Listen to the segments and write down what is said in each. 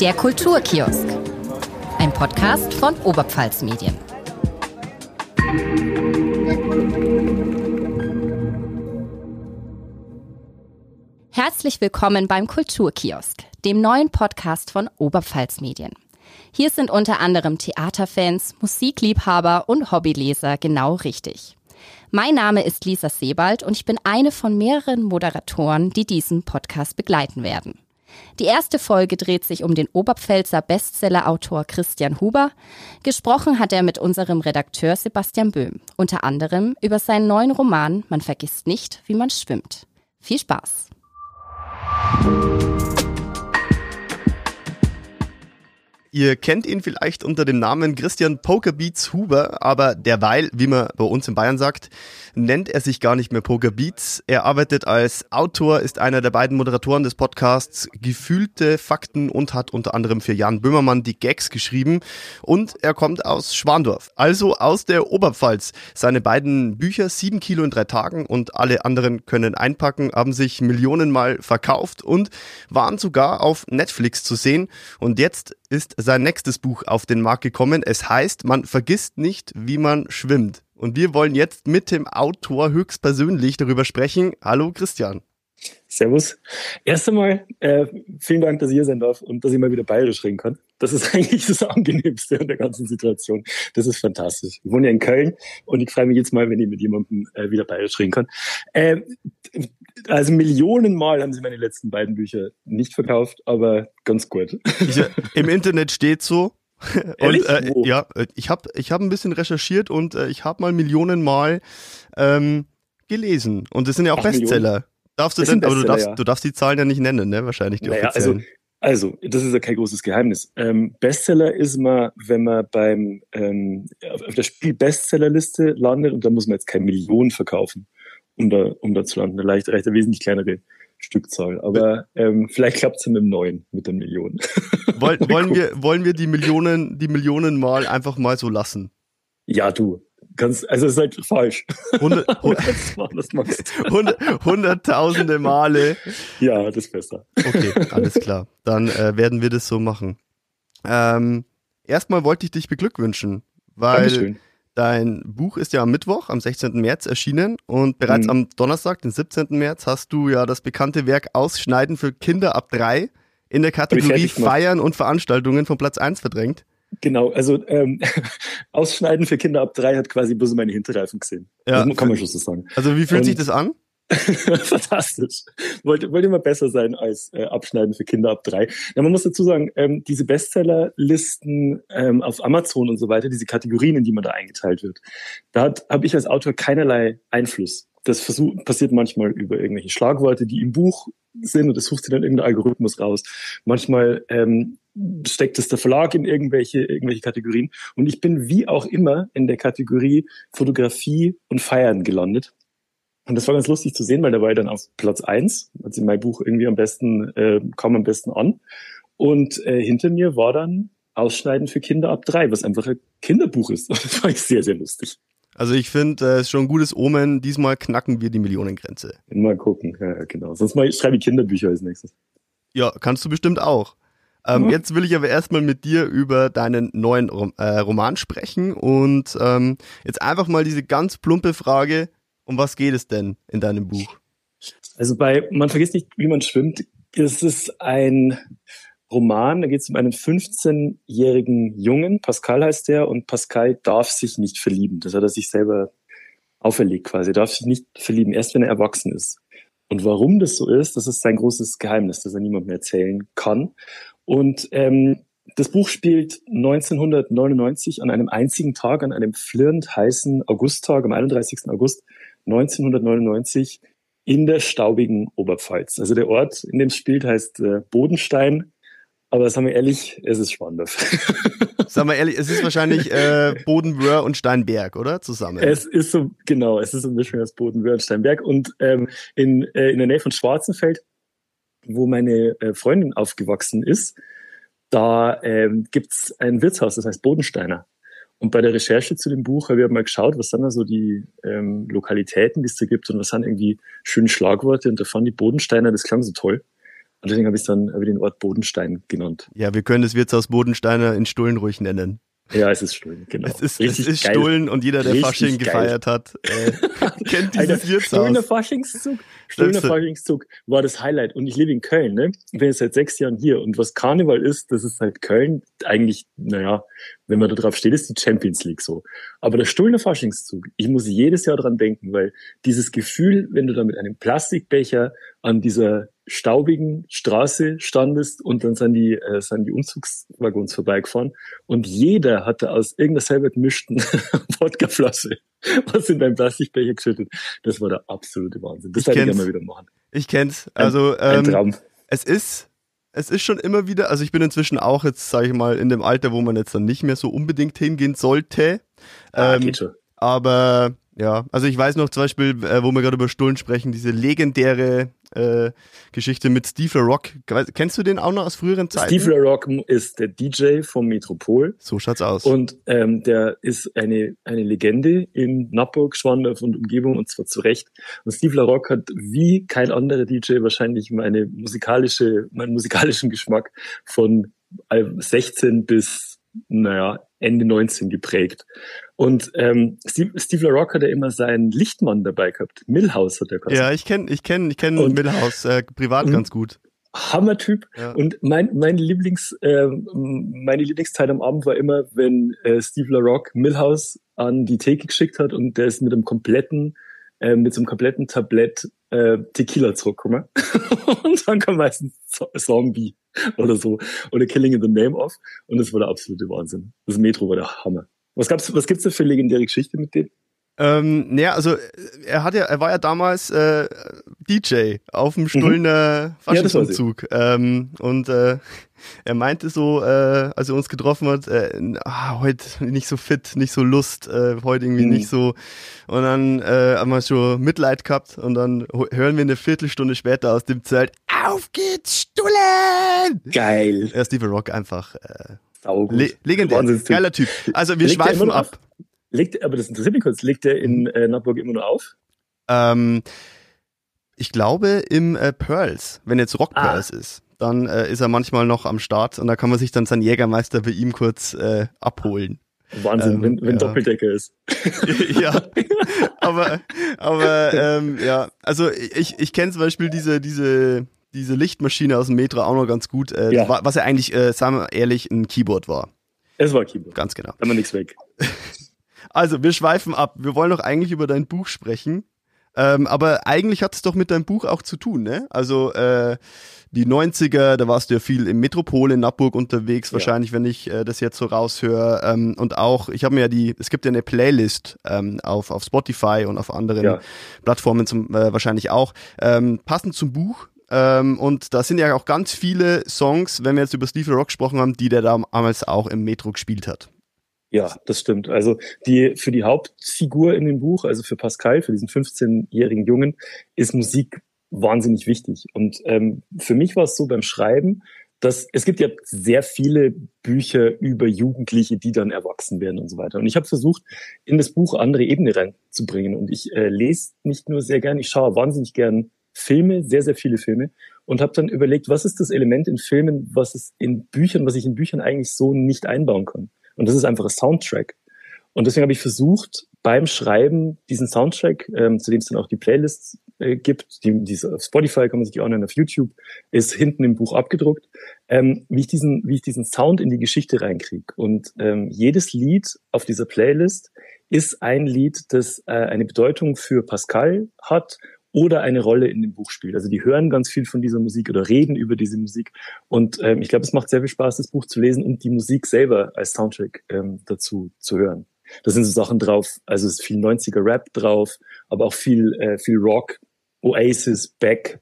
Der Kulturkiosk. Ein Podcast von Oberpfalz Medien. Herzlich willkommen beim Kulturkiosk, dem neuen Podcast von Oberpfalz Medien. Hier sind unter anderem Theaterfans, Musikliebhaber und Hobbyleser genau richtig. Mein Name ist Lisa Sebald und ich bin eine von mehreren Moderatoren, die diesen Podcast begleiten werden. Die erste Folge dreht sich um den Oberpfälzer Bestsellerautor Christian Huber. Gesprochen hat er mit unserem Redakteur Sebastian Böhm, unter anderem über seinen neuen Roman Man vergisst nicht, wie man schwimmt. Viel Spaß! Ihr kennt ihn vielleicht unter dem Namen Christian Pokerbeats Huber, aber derweil, wie man bei uns in Bayern sagt, nennt er sich gar nicht mehr Pokerbeats. Er arbeitet als Autor, ist einer der beiden Moderatoren des Podcasts Gefühlte Fakten und hat unter anderem für Jan Böhmermann die Gags geschrieben. Und er kommt aus Schwandorf, also aus der Oberpfalz. Seine beiden Bücher, sieben Kilo in drei Tagen und alle anderen können einpacken, haben sich Millionenmal verkauft und waren sogar auf Netflix zu sehen. Und jetzt ist sein nächstes Buch auf den Markt gekommen. Es heißt, man vergisst nicht, wie man schwimmt. Und wir wollen jetzt mit dem Autor höchstpersönlich darüber sprechen. Hallo Christian. Servus. Erst einmal äh, vielen Dank, dass ich hier sein darf und dass ich mal wieder bayerisch reden kann. Das ist eigentlich das Angenehmste an der ganzen Situation. Das ist fantastisch. Ich wohne ja in Köln und ich freue mich jetzt mal, wenn ich mit jemandem äh, wieder bayerisch reden kann. Äh, also Millionenmal haben sie meine letzten beiden Bücher nicht verkauft, aber ganz gut. Ich, Im Internet steht so, und äh, ja, ich habe ich hab ein bisschen recherchiert und äh, ich habe mal Millionenmal ähm, gelesen. Und das sind ja auch Ach, Bestseller. Millionen. Darfst du denn, aber du darfst, ja. du darfst die Zahlen ja nicht nennen, ne? Wahrscheinlich die naja, offiziellen. Also, also, das ist ja kein großes Geheimnis. Ähm, Bestseller ist man, wenn man beim ähm, auf der Spiel-Bestsellerliste landet und da muss man jetzt keine Millionen verkaufen, um da, um da zu landen. Da reicht, reicht eine wesentlich kleinere Stückzahl. Aber ähm, vielleicht klappt es ja mit dem neuen, mit den Millionen. Wollen, wollen, wir, wollen wir die Millionen, die Millionen mal einfach mal so lassen? Ja, du. Kannst, also es ist halt falsch. Hundert, hunderttausende Male. Ja, das ist besser. Okay, alles klar. Dann äh, werden wir das so machen. Ähm, erstmal wollte ich dich beglückwünschen, weil Dankeschön. Dein Buch ist ja am Mittwoch, am 16. März erschienen und bereits mhm. am Donnerstag, den 17. März, hast du ja das bekannte Werk Ausschneiden für Kinder ab drei in der Kategorie Feiern und Veranstaltungen von Platz 1 verdrängt. Genau, also ähm, Ausschneiden für Kinder ab drei hat quasi bloß meine Hinterreifen gesehen. Ja, das kann man schon so sagen. Also wie fühlt und, sich das an? Fantastisch. Wollte, wollte immer besser sein als äh, Abschneiden für Kinder ab drei. Ja, man muss dazu sagen, ähm, diese Bestsellerlisten ähm, auf Amazon und so weiter, diese Kategorien, in die man da eingeteilt wird, da habe ich als Autor keinerlei Einfluss. Das versuch, passiert manchmal über irgendwelche Schlagworte, die im Buch sind und das sucht sich dann irgendein Algorithmus raus. Manchmal ähm, steckt es der Verlag in irgendwelche, irgendwelche Kategorien. Und ich bin wie auch immer in der Kategorie Fotografie und Feiern gelandet. Und das war ganz lustig zu sehen, weil da war ich dann auf Platz eins, also mein Buch irgendwie am besten, äh, kam am besten an. Und äh, hinter mir war dann Ausschneiden für Kinder ab drei, was einfach ein Kinderbuch ist. Und das war ich sehr, sehr lustig. Also ich finde, es äh, ist schon ein gutes Omen. Diesmal knacken wir die Millionengrenze. Mal gucken, ja, genau. Sonst mal, ich schreibe ich Kinderbücher als nächstes. Ja, kannst du bestimmt auch. Ähm, mhm. Jetzt will ich aber erstmal mit dir über deinen neuen äh, Roman sprechen und ähm, jetzt einfach mal diese ganz plumpe Frage, um was geht es denn in deinem Buch? Also bei Man vergisst nicht, wie man schwimmt, ist es ein Roman, da geht es um einen 15-jährigen Jungen, Pascal heißt der, und Pascal darf sich nicht verlieben. Das hat er sich selber auferlegt quasi. Er darf sich nicht verlieben, erst wenn er erwachsen ist. Und warum das so ist, das ist sein großes Geheimnis, das er niemandem erzählen kann. Und ähm, das Buch spielt 1999 an einem einzigen Tag, an einem flirrend heißen Augusttag, am 31. August 1999 in der staubigen Oberpfalz. Also der Ort, in dem es spielt, heißt äh, Bodenstein. Aber sagen wir ehrlich, es ist Schwandorf. Sagen wir ehrlich, es ist wahrscheinlich äh, Bodenwöhr und Steinberg, oder? Zusammen. Es ist so, genau, es ist so ein Mischung aus Bodenwöhr und Steinberg. Und ähm, in, äh, in der Nähe von Schwarzenfeld, wo meine äh, Freundin aufgewachsen ist, da ähm, gibt's ein Wirtshaus, das heißt Bodensteiner. Und bei der Recherche zu dem Buch habe ich mal geschaut, was sind da so die ähm, Lokalitäten, die es da gibt und was sind irgendwie schöne Schlagworte. Und da fand die Bodensteiner, das klang so toll. Und deswegen habe ich dann hab ich den Ort Bodenstein genannt. Ja, wir können das Wirtshaus Bodensteiner in Stullen ruhig nennen. Ja, es ist Stullen, genau. Es ist, es ist Stullen und jeder, der Richtig Fasching geil. gefeiert hat, äh, kennt dieses Alter, Wirtshaus. Stullener Faschingszug, Stullener Faschingszug war das Highlight. Und ich lebe in Köln, ne? Ich bin jetzt seit sechs Jahren hier. Und was Karneval ist, das ist halt Köln eigentlich, naja, wenn man da drauf steht, ist die Champions League so. Aber der Stullener Faschingszug, ich muss jedes Jahr dran denken, weil dieses Gefühl, wenn du da mit einem Plastikbecher an dieser staubigen Straße standest und dann sind die, äh, sind die Umzugswaggons vorbeigefahren und jeder hatte aus irgendeiner selber gemischten Wodkaflasche was in deinem Plastikbecher geschüttet. Das war der absolute Wahnsinn. Das hätte ich mal wieder machen. Ich kenn's. Also ein, ein ähm, Traum. es ist es ist schon immer wieder, also ich bin inzwischen auch jetzt, sage ich mal, in dem Alter, wo man jetzt dann nicht mehr so unbedingt hingehen sollte. Ah, ähm, geht schon. Aber ja, also ich weiß noch zum Beispiel, äh, wo wir gerade über Stullen sprechen, diese legendäre äh, Geschichte mit Steve Rock. Kennst du den auch noch aus früheren Zeiten? Steve Rock ist der DJ vom Metropol. So schaut's aus. Und ähm, der ist eine, eine Legende in Nappburg, Schwandorf und Umgebung und zwar zu Recht. Und Steve Rock hat wie kein anderer DJ wahrscheinlich meine musikalische, meinen musikalischen Geschmack von 16 bis, naja, Ende 19 geprägt. Und ähm, Steve, Steve LaRock hat ja immer seinen Lichtmann dabei gehabt. Millhouse hat er gehabt. Ja, ich kenne ich kenn, ich kenn Millhouse äh, privat ganz gut. Hammertyp. Ja. Und mein, mein Lieblings, äh, meine Lieblingszeit am Abend war immer, wenn äh, Steve LaRock Millhouse an die Theke geschickt hat und der ist mit einem kompletten, äh, mit so einem kompletten Tablett äh, Tequila zurückgekommen. und dann kam meistens Zombie oder so oder Killing in the Name of und das war der absolute Wahnsinn. Das Metro war der Hammer. Was gab's, was gibt's da für legendäre Geschichte mit dem? Ähm, naja, also er hat ja, er war ja damals äh, DJ auf dem Stullner mhm. Faschingsumzug. Ja, ähm, und äh, er meinte so, äh, als er uns getroffen hat, äh, ah, heute nicht so fit, nicht so Lust, äh, heute irgendwie mhm. nicht so. Und dann äh, haben wir schon Mitleid gehabt und dann hören wir eine Viertelstunde später aus dem Zelt, auf geht's, Stullen! Geil. Er Steve Rock einfach äh, Le legendär, geiler Typ. Also wir legt schweifen ab. Legt, aber das interessiert mich kurz, legt er in äh, Nappburg immer nur auf? Ähm, ich glaube im äh, Pearls, wenn jetzt Rock ah. Pearls ist, dann äh, ist er manchmal noch am Start und da kann man sich dann seinen Jägermeister bei ihm kurz äh, abholen. Wahnsinn, ähm, wenn, wenn ja. Doppeldecker ist. ja, aber, aber ähm, ja, also ich, ich kenne zum Beispiel diese, diese diese Lichtmaschine aus dem Metro auch noch ganz gut, äh, ja. was ja eigentlich, äh, sagen wir ehrlich, ein Keyboard war. Es war Keyboard. Ganz genau. Da haben nichts weg. Also, wir schweifen ab. Wir wollen doch eigentlich über dein Buch sprechen. Ähm, aber eigentlich hat es doch mit deinem Buch auch zu tun, ne? Also äh, die 90er, da warst du ja viel im Metropol in Nappburg unterwegs, ja. wahrscheinlich, wenn ich äh, das jetzt so raushöre. Ähm, und auch, ich habe mir ja die, es gibt ja eine Playlist ähm, auf, auf Spotify und auf anderen ja. Plattformen zum, äh, wahrscheinlich auch, ähm, passend zum Buch. Ähm, und da sind ja auch ganz viele Songs, wenn wir jetzt über Steve Rock gesprochen haben, die der damals auch im Metro gespielt hat. Ja, das stimmt. Also die für die Hauptfigur in dem Buch, also für Pascal, für diesen 15-jährigen Jungen, ist Musik wahnsinnig wichtig. Und ähm, für mich war es so beim Schreiben, dass es gibt ja sehr viele Bücher über Jugendliche, die dann erwachsen werden und so weiter. Und ich habe versucht, in das Buch andere Ebene reinzubringen. Und ich äh, lese nicht nur sehr gern, ich schaue wahnsinnig gern Filme, sehr, sehr viele Filme und habe dann überlegt, was ist das Element in Filmen, was es in Büchern, was ich in Büchern eigentlich so nicht einbauen kann. Und das ist einfach ein Soundtrack. Und deswegen habe ich versucht, beim Schreiben diesen Soundtrack, ähm, zu dem es dann auch die Playlists äh, gibt, die, diese auf Spotify kann man sich die online auf YouTube, ist hinten im Buch abgedruckt, ähm, wie ich diesen, wie ich diesen Sound in die Geschichte reinkriege. Und ähm, jedes Lied auf dieser Playlist ist ein Lied, das äh, eine Bedeutung für Pascal hat oder eine Rolle in dem Buch spielt. Also die hören ganz viel von dieser Musik oder reden über diese Musik. Und ähm, ich glaube, es macht sehr viel Spaß, das Buch zu lesen und die Musik selber als Soundtrack ähm, dazu zu hören. Da sind so Sachen drauf, also es ist viel 90er Rap drauf, aber auch viel, äh, viel Rock, Oasis, Beck,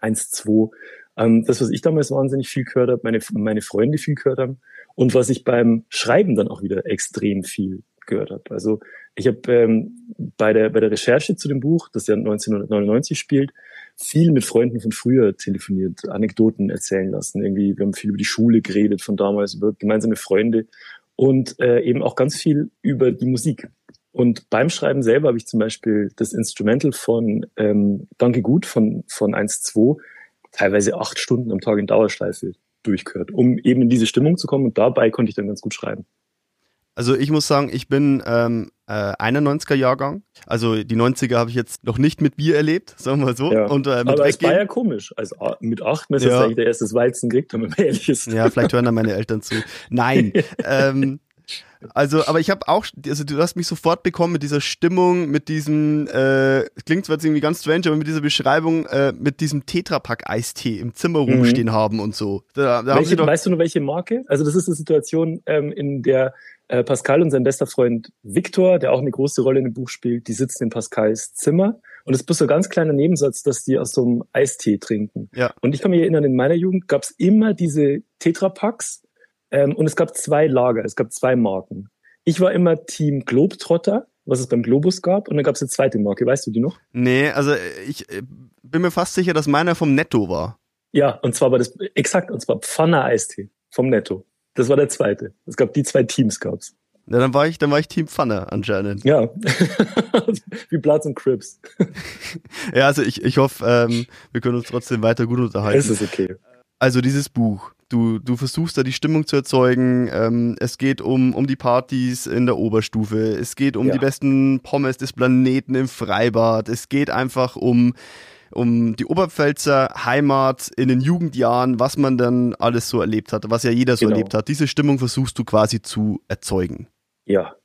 1, 2. Ähm, das, was ich damals wahnsinnig viel gehört habe, meine, meine Freunde viel gehört haben und was ich beim Schreiben dann auch wieder extrem viel gehört habe. Also ich habe ähm, bei, der, bei der Recherche zu dem Buch, das ja 1999 spielt, viel mit Freunden von früher telefoniert, Anekdoten erzählen lassen. Irgendwie, wir haben viel über die Schule geredet von damals, über gemeinsame Freunde und äh, eben auch ganz viel über die Musik. Und beim Schreiben selber habe ich zum Beispiel das Instrumental von ähm, Danke Gut von, von 1.2 teilweise acht Stunden am Tag in Dauerschleife durchgehört, um eben in diese Stimmung zu kommen. Und dabei konnte ich dann ganz gut schreiben. Also ich muss sagen, ich bin ähm, äh, 91er Jahrgang. Also die 90er habe ich jetzt noch nicht mit Bier erlebt, sagen wir mal so. Ja. Und, äh, mit Aber es war ja komisch. Also mit acht müsste ja. eigentlich der erste Weizen kriegt, wenn man ehrlich ist. Ja, vielleicht hören dann meine Eltern zu. Nein. ähm, also, aber ich habe auch, also du hast mich sofort bekommen mit dieser Stimmung, mit diesem, äh, klingt zwar jetzt irgendwie ganz strange, aber mit dieser Beschreibung, äh, mit diesem Tetrapack-Eistee im Zimmer mhm. rumstehen haben und so. Da, da welche, doch, weißt du nur welche Marke? Also das ist eine Situation, ähm, in der äh, Pascal und sein bester Freund Victor, der auch eine große Rolle in dem Buch spielt, die sitzen in Pascals Zimmer. Und es ist bloß so ein ganz kleiner Nebensatz, dass die aus so einem Eistee trinken. Ja. Und ich kann mich erinnern, in meiner Jugend gab es immer diese Tetrapacks ähm, und es gab zwei Lager, es gab zwei Marken. Ich war immer Team Globetrotter, was es beim Globus gab, und dann gab es eine zweite Marke. Weißt du die noch? Nee, also ich äh, bin mir fast sicher, dass meiner vom Netto war. Ja, und zwar war das exakt, und zwar Pfanner Eistee vom Netto. Das war der zweite. Es gab die zwei Teams gab's. Ja, dann war ich, dann war ich Team Pfanne anscheinend. Ja. Wie Platz und Crips. ja, also ich, ich hoffe, ähm, wir können uns trotzdem weiter gut unterhalten. Es ist okay. Also dieses Buch. Du, du versuchst da die Stimmung zu erzeugen. Ähm, es geht um, um die Partys in der Oberstufe. Es geht um ja. die besten Pommes des Planeten im Freibad. Es geht einfach um um die Oberpfälzer Heimat in den Jugendjahren, was man dann alles so erlebt hat, was ja jeder so genau. erlebt hat. Diese Stimmung versuchst du quasi zu erzeugen. Ja.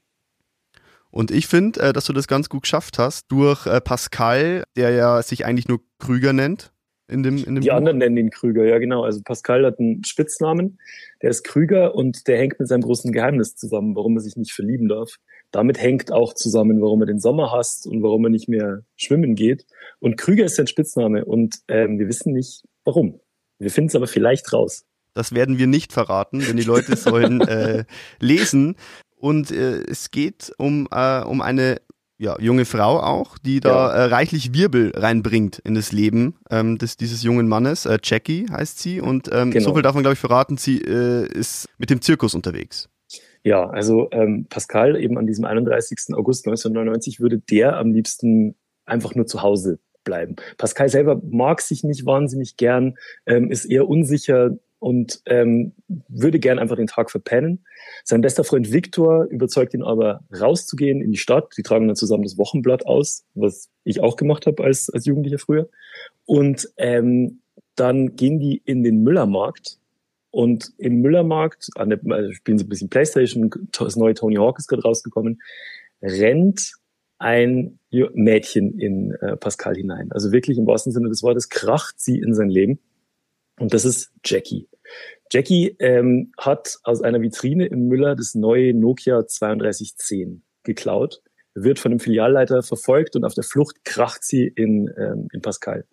Und ich finde, äh, dass du das ganz gut geschafft hast durch äh, Pascal, der ja sich eigentlich nur Krüger nennt. In dem, in dem die Buch. anderen nennen ihn Krüger, ja genau. Also Pascal hat einen Spitznamen, der ist Krüger und der hängt mit seinem großen Geheimnis zusammen, warum er sich nicht verlieben darf. Damit hängt auch zusammen, warum er den Sommer hasst und warum er nicht mehr schwimmen geht. Und Krüger ist sein Spitzname und ähm, wir wissen nicht warum. Wir finden es aber vielleicht raus. Das werden wir nicht verraten, denn die Leute sollen äh, lesen. Und äh, es geht um, äh, um eine ja, junge Frau auch, die da ja. äh, reichlich Wirbel reinbringt in das Leben ähm, des, dieses jungen Mannes. Äh, Jackie heißt sie und ähm, genau. so viel darf man, glaube ich, verraten, sie äh, ist mit dem Zirkus unterwegs. Ja, also ähm, Pascal eben an diesem 31. August 1999 würde der am liebsten einfach nur zu Hause bleiben. Pascal selber mag sich nicht wahnsinnig gern, ähm, ist eher unsicher, und ähm, würde gern einfach den Tag verpennen. Sein bester Freund Viktor überzeugt ihn aber rauszugehen in die Stadt. Die tragen dann zusammen das Wochenblatt aus, was ich auch gemacht habe als, als Jugendlicher früher. Und ähm, dann gehen die in den Müllermarkt und im Müllermarkt, an der, also spielen sie ein bisschen Playstation, das neue Tony Hawk ist gerade rausgekommen, rennt ein Mädchen in äh, Pascal hinein. Also wirklich im wahrsten Sinne des Wortes kracht sie in sein Leben. Und das ist Jackie. Jackie ähm, hat aus einer Vitrine im Müller das neue Nokia 3210 geklaut, wird von dem Filialleiter verfolgt und auf der Flucht kracht sie in, ähm, in Pascal.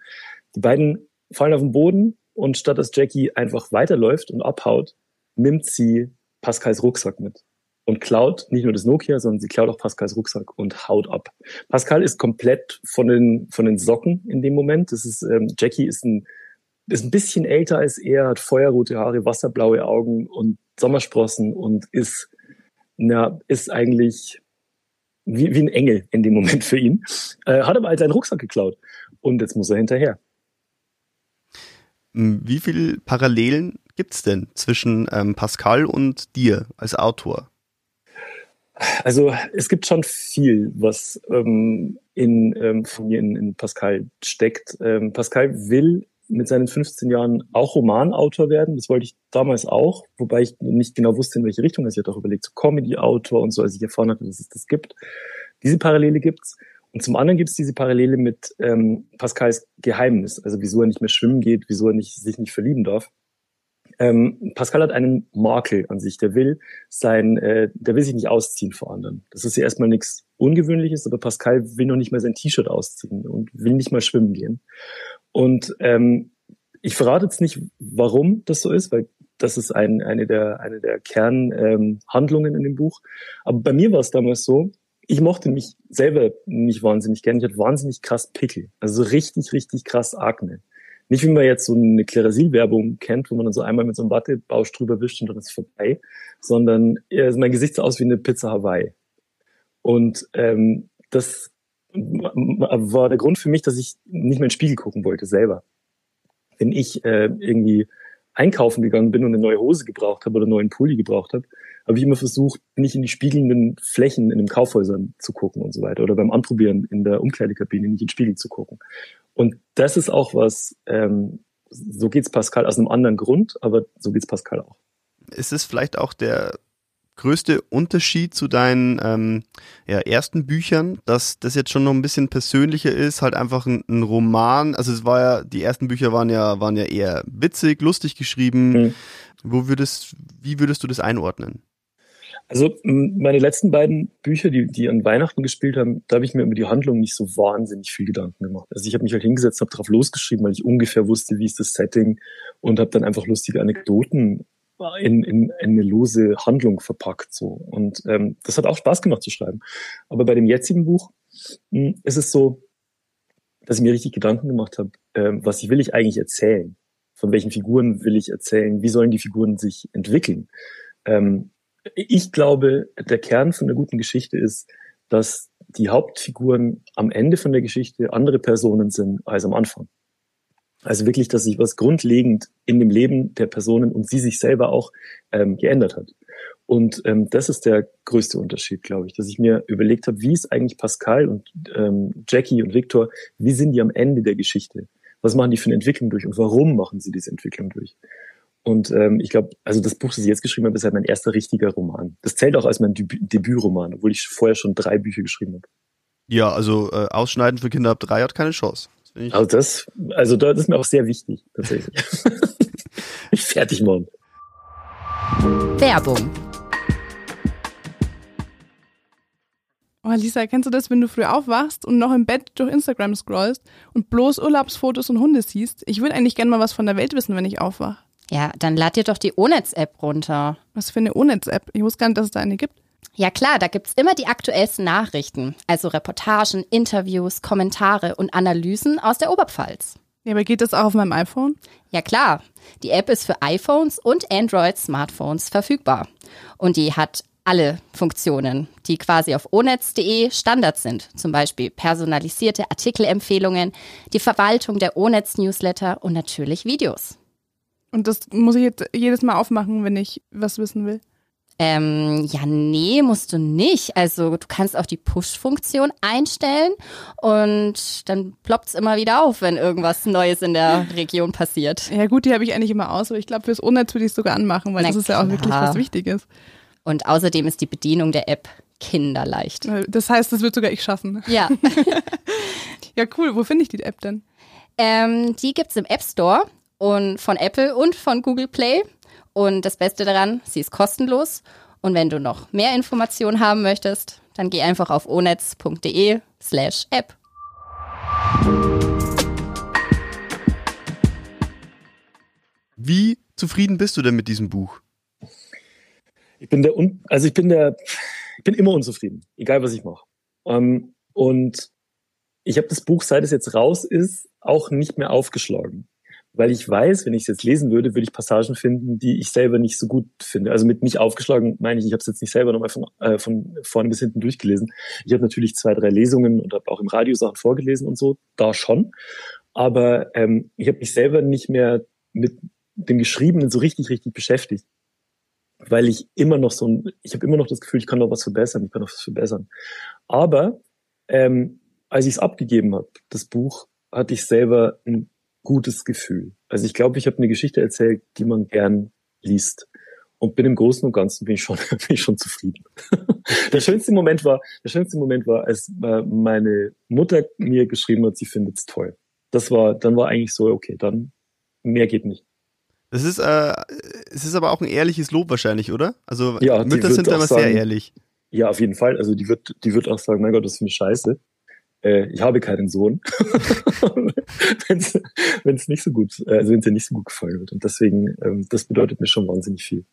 Die beiden fallen auf den Boden und statt dass Jackie einfach weiterläuft und abhaut, nimmt sie Pascals Rucksack mit und klaut nicht nur das Nokia, sondern sie klaut auch Pascals Rucksack und haut ab. Pascal ist komplett von den, von den Socken in dem Moment. Das ist, ähm, Jackie ist ein ist ein bisschen älter als er, hat feuerrote Haare, wasserblaue Augen und Sommersprossen und ist, na, ist eigentlich wie, wie ein Engel in dem Moment für ihn. Äh, hat aber halt seinen Rucksack geklaut und jetzt muss er hinterher. Hm, wie viele Parallelen gibt's denn zwischen ähm, Pascal und dir als Autor? Also es gibt schon viel, was ähm, in, ähm, von mir in, in Pascal steckt. Ähm, Pascal will mit seinen 15 Jahren auch Romanautor werden. Das wollte ich damals auch, wobei ich nicht genau wusste, in welche Richtung. Also ich hatte auch überlegt, so Comedy-Autor und so, als ich erfahren hatte, dass es das gibt. Diese Parallele gibt's. Und zum anderen gibt es diese Parallele mit ähm, Pascals Geheimnis, also wieso er nicht mehr schwimmen geht, wieso er nicht, sich nicht verlieben darf. Ähm, Pascal hat einen Makel an sich, der will sein, äh, der will sich nicht ausziehen vor anderen. Das ist ja erstmal nichts Ungewöhnliches, aber Pascal will noch nicht mal sein T-Shirt ausziehen und will nicht mal schwimmen gehen. Und ähm, ich verrate jetzt nicht, warum das so ist, weil das ist ein, eine der, eine der Kernhandlungen ähm, in dem Buch. Aber bei mir war es damals so, ich mochte mich selber nicht wahnsinnig gern. Ich hatte wahnsinnig krass Pickel. Also so richtig, richtig krass Akne. Nicht wie man jetzt so eine Klerasil-Werbung kennt, wo man dann so einmal mit so einem Wattebausch drüber wischt und dann ist es vorbei, sondern also mein Gesicht sah aus wie eine Pizza Hawaii. Und ähm, das war der Grund für mich, dass ich nicht mehr in den Spiegel gucken wollte selber. wenn ich äh, irgendwie einkaufen gegangen bin und eine neue Hose gebraucht habe oder einen neuen Pulli gebraucht habe, habe ich immer versucht, nicht in die spiegelnden Flächen in den Kaufhäusern zu gucken und so weiter. Oder beim Anprobieren in der Umkleidekabine nicht in den Spiegel zu gucken. Und das ist auch was, ähm, so geht's Pascal aus einem anderen Grund, aber so geht's Pascal auch. Ist es vielleicht auch der größte Unterschied zu deinen ähm, ja, ersten Büchern, dass das jetzt schon noch ein bisschen persönlicher ist, halt einfach ein, ein, Roman. Also es war ja, die ersten Bücher waren ja, waren ja eher witzig, lustig geschrieben. Mhm. Wo würdest, wie würdest du das einordnen? Also meine letzten beiden Bücher, die, die an Weihnachten gespielt haben, da habe ich mir über die Handlung nicht so wahnsinnig viel Gedanken gemacht. Also ich habe mich halt hingesetzt, habe drauf losgeschrieben, weil ich ungefähr wusste, wie ist das Setting und habe dann einfach lustige Anekdoten in, in, in eine lose Handlung verpackt. so Und ähm, das hat auch Spaß gemacht zu schreiben. Aber bei dem jetzigen Buch mh, ist es so, dass ich mir richtig Gedanken gemacht habe, ähm, was will ich eigentlich erzählen? Von welchen Figuren will ich erzählen? Wie sollen die Figuren sich entwickeln? Ähm, ich glaube, der Kern von einer guten Geschichte ist, dass die Hauptfiguren am Ende von der Geschichte andere Personen sind als am Anfang. Also wirklich, dass sich was grundlegend in dem Leben der Personen und sie sich selber auch ähm, geändert hat. Und ähm, das ist der größte Unterschied, glaube ich, dass ich mir überlegt habe, wie ist eigentlich Pascal und ähm, Jackie und Victor, wie sind die am Ende der Geschichte? Was machen die für eine Entwicklung durch und warum machen sie diese Entwicklung durch? Und ähm, ich glaube, also das Buch, das ich jetzt geschrieben habe, ist halt mein erster richtiger Roman. Das zählt auch als mein Debü Debütroman, obwohl ich vorher schon drei Bücher geschrieben habe. Ja, also äh, Ausschneiden für Kinder ab drei hat keine Chance. Also das, also das ist mir auch sehr wichtig, tatsächlich. ich fertig morgen. Werbung. Oh, Lisa, kennst du das, wenn du früh aufwachst und noch im Bett durch Instagram scrollst und bloß Urlaubsfotos und Hunde siehst? Ich würde eigentlich gerne mal was von der Welt wissen, wenn ich aufwache. Ja, dann lad dir doch die Onetz-App runter. Was für eine Onetz-App? Ich wusste gar nicht, dass es da eine gibt. Ja klar, da gibt's immer die aktuellsten Nachrichten, also Reportagen, Interviews, Kommentare und Analysen aus der Oberpfalz. Ja, aber geht das auch auf meinem iPhone? Ja klar, die App ist für iPhones und Android-Smartphones verfügbar. Und die hat alle Funktionen, die quasi auf onetz.de Standard sind. Zum Beispiel personalisierte Artikelempfehlungen, die Verwaltung der Onetz-Newsletter und natürlich Videos. Und das muss ich jetzt jedes Mal aufmachen, wenn ich was wissen will? Ähm, ja, nee, musst du nicht. Also du kannst auch die Push-Funktion einstellen und dann ploppt es immer wieder auf, wenn irgendwas Neues in der Region passiert. Ja gut, die habe ich eigentlich immer aus, aber ich glaube, fürs Unnetz würde ich es sogar anmachen, weil Na das ist ja auch wirklich was Wichtiges. Und außerdem ist die Bedienung der App kinderleicht. Das heißt, das wird sogar ich schaffen. Ja. ja, cool. Wo finde ich die App denn? Ähm, die gibt's im App Store und von Apple und von Google Play. Und das Beste daran, sie ist kostenlos. Und wenn du noch mehr Informationen haben möchtest, dann geh einfach auf onetz.de slash app. Wie zufrieden bist du denn mit diesem Buch? Ich bin der, also ich bin der, ich bin immer unzufrieden, egal was ich mache. Ähm, und ich habe das Buch, seit es jetzt raus ist, auch nicht mehr aufgeschlagen weil ich weiß, wenn ich es jetzt lesen würde, würde ich Passagen finden, die ich selber nicht so gut finde. Also mit nicht aufgeschlagen meine ich, ich habe es jetzt nicht selber nochmal von, äh, von vorne bis hinten durchgelesen. Ich habe natürlich zwei, drei Lesungen und habe auch im Radio Sachen vorgelesen und so, da schon. Aber ähm, ich habe mich selber nicht mehr mit dem Geschriebenen so richtig, richtig beschäftigt. Weil ich immer noch so ein, ich habe immer noch das Gefühl, ich kann noch was verbessern, ich kann noch was verbessern. Aber ähm, als ich es abgegeben habe, das Buch, hatte ich selber ein gutes Gefühl. Also ich glaube, ich habe eine Geschichte erzählt, die man gern liest. Und bin im Großen und Ganzen bin ich schon, bin ich schon zufrieden. der schönste Moment war, der schönste Moment war, als äh, meine Mutter mir geschrieben hat, sie findet es toll. Das war, dann war eigentlich so, okay, dann mehr geht nicht. Das ist, äh, es ist aber auch ein ehrliches Lob wahrscheinlich, oder? Also ja, Mütter sind da immer sehr ehrlich. Ja, auf jeden Fall. Also die wird, die wird auch sagen, mein Gott, das ist eine Scheiße äh, ich habe keinen Sohn, wenn es nicht so gut, äh, also wenn es dir nicht so gut gefallen wird. Und deswegen, ähm, das bedeutet mir schon wahnsinnig viel.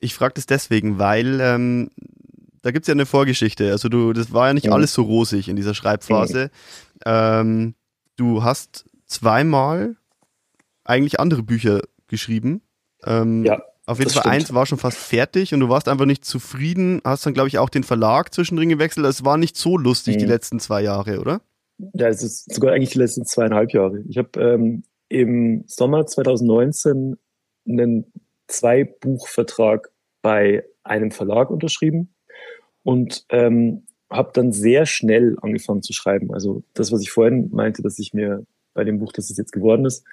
Ich frage das deswegen, weil ähm, da gibt es ja eine Vorgeschichte. Also du, das war ja nicht ja. alles so rosig in dieser Schreibphase. Ja. Ähm, du hast zweimal eigentlich andere Bücher geschrieben. Ähm, ja. Auf jeden Fall stimmt. eins war schon fast fertig und du warst einfach nicht zufrieden, hast dann, glaube ich, auch den Verlag zwischendrin gewechselt. Es war nicht so lustig mhm. die letzten zwei Jahre, oder? Ja, es ist sogar eigentlich die letzten zweieinhalb Jahre. Ich habe ähm, im Sommer 2019 einen Zwei-Buchvertrag bei einem Verlag unterschrieben und ähm, habe dann sehr schnell angefangen zu schreiben. Also das, was ich vorhin meinte, dass ich mir bei dem Buch, das es jetzt geworden ist,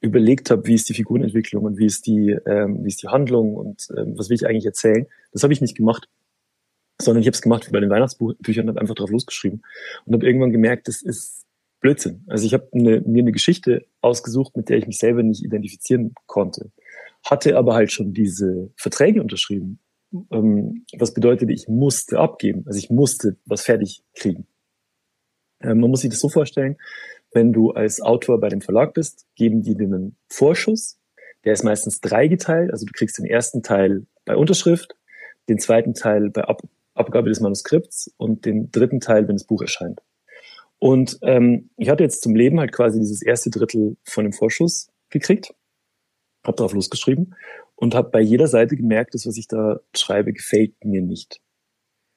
überlegt habe, wie ist die Figurenentwicklung und wie ist die, ähm, wie ist die Handlung und ähm, was will ich eigentlich erzählen. Das habe ich nicht gemacht, sondern ich habe es gemacht wie bei den Weihnachtsbüchern und habe einfach drauf losgeschrieben und habe irgendwann gemerkt, das ist Blödsinn. Also ich habe eine, mir eine Geschichte ausgesucht, mit der ich mich selber nicht identifizieren konnte, hatte aber halt schon diese Verträge unterschrieben, ähm, was bedeutete, ich musste abgeben, also ich musste was fertig kriegen. Ähm, man muss sich das so vorstellen, wenn du als Autor bei dem Verlag bist, geben die dir einen Vorschuss, der ist meistens dreigeteilt, also du kriegst den ersten Teil bei Unterschrift, den zweiten Teil bei Ab Abgabe des Manuskripts und den dritten Teil, wenn das Buch erscheint. Und ähm, ich hatte jetzt zum Leben halt quasi dieses erste Drittel von dem Vorschuss gekriegt, habe darauf losgeschrieben und habe bei jeder Seite gemerkt, dass was ich da schreibe, gefällt mir nicht.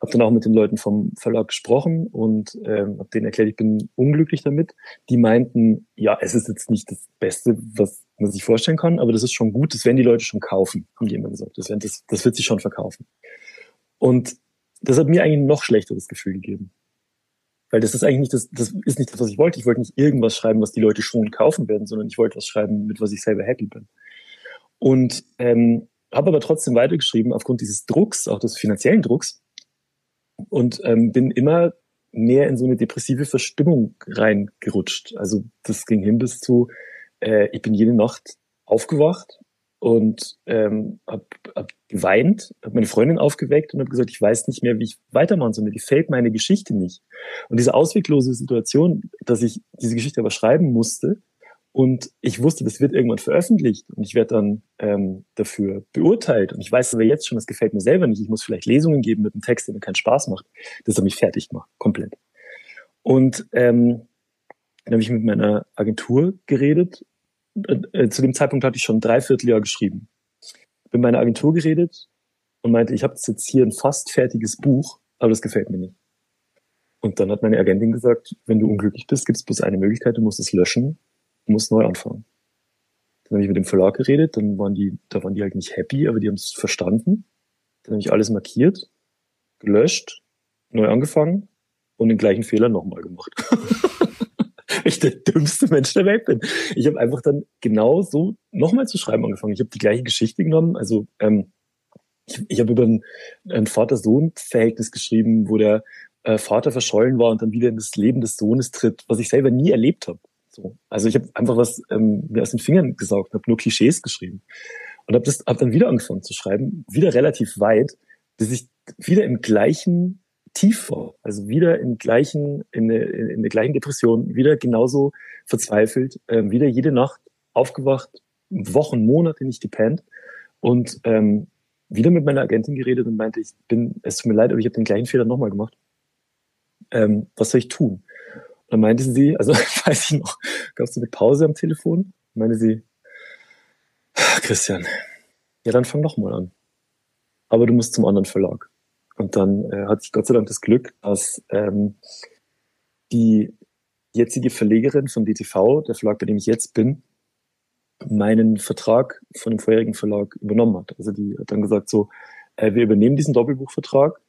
Habe dann auch mit den Leuten vom Verlag gesprochen und ähm, habe denen erklärt, ich bin unglücklich damit. Die meinten, ja, es ist jetzt nicht das Beste, was man sich vorstellen kann, aber das ist schon gut, das werden die Leute schon kaufen, haben die immer gesagt. Das, werden, das, das wird sich schon verkaufen. Und das hat mir eigentlich ein noch schlechteres Gefühl gegeben. Weil das ist eigentlich nicht das, das ist nicht das, was ich wollte. Ich wollte nicht irgendwas schreiben, was die Leute schon kaufen werden, sondern ich wollte was schreiben, mit was ich selber happy bin. Und ähm, habe aber trotzdem weitergeschrieben aufgrund dieses Drucks, auch des finanziellen Drucks. Und ähm, bin immer mehr in so eine depressive Verstimmung reingerutscht. Also das ging hin bis zu, äh, ich bin jede Nacht aufgewacht und ähm, hab, hab geweint, habe meine Freundin aufgeweckt und habe gesagt, ich weiß nicht mehr, wie ich weitermachen soll. Mir gefällt meine Geschichte nicht. Und diese ausweglose Situation, dass ich diese Geschichte aber schreiben musste und ich wusste, das wird irgendwann veröffentlicht und ich werde dann ähm, dafür beurteilt. Und ich weiß aber jetzt schon, das gefällt mir selber nicht. Ich muss vielleicht Lesungen geben mit einem Text, der mir keinen Spaß macht. Das hat mich fertig gemacht, komplett. Und ähm, dann habe ich mit meiner Agentur geredet äh, zu dem Zeitpunkt hatte ich schon ein Dreivierteljahr geschrieben. Bin meiner Agentur geredet und meinte, ich habe jetzt hier ein fast fertiges Buch, aber das gefällt mir nicht. Und dann hat meine Agentin gesagt, wenn du unglücklich bist, gibt es bloß eine Möglichkeit, du musst es löschen, du musst neu anfangen. Dann habe ich mit dem Verlag geredet, dann waren die, da waren die halt nicht happy, aber die haben es verstanden. Dann habe ich alles markiert, gelöscht, neu angefangen und den gleichen Fehler nochmal gemacht. ich der dümmste Mensch der Welt bin. Ich habe einfach dann genau so nochmal zu schreiben angefangen. Ich habe die gleiche Geschichte genommen. Also ähm, ich, ich habe über ein, ein Vater-Sohn-Verhältnis geschrieben, wo der äh, Vater verschollen war und dann wieder in das Leben des Sohnes tritt, was ich selber nie erlebt habe. So. Also ich habe einfach was ähm, mir aus den Fingern gesaugt, habe nur Klischees geschrieben und habe hab dann wieder angefangen zu schreiben, wieder relativ weit, bis ich wieder im gleichen tief vor, also wieder im gleichen, in, der, in der gleichen Depression, wieder genauso verzweifelt, äh, wieder jede Nacht aufgewacht, Wochen, Monate nicht gepennt und ähm, wieder mit meiner Agentin geredet und meinte, ich bin, es tut mir leid, aber ich habe den gleichen Fehler nochmal gemacht. Ähm, was soll ich tun? Dann meinte sie, also weiß ich noch, gab es eine Pause am Telefon, meinte sie, Christian, ja dann fang doch mal an. Aber du musst zum anderen Verlag. Und dann äh, hatte ich Gott sei Dank das Glück, dass ähm, die jetzige Verlegerin von DTV, der Verlag, bei dem ich jetzt bin, meinen Vertrag von dem vorherigen Verlag übernommen hat. Also die hat dann gesagt so, äh, wir übernehmen diesen Doppelbuchvertrag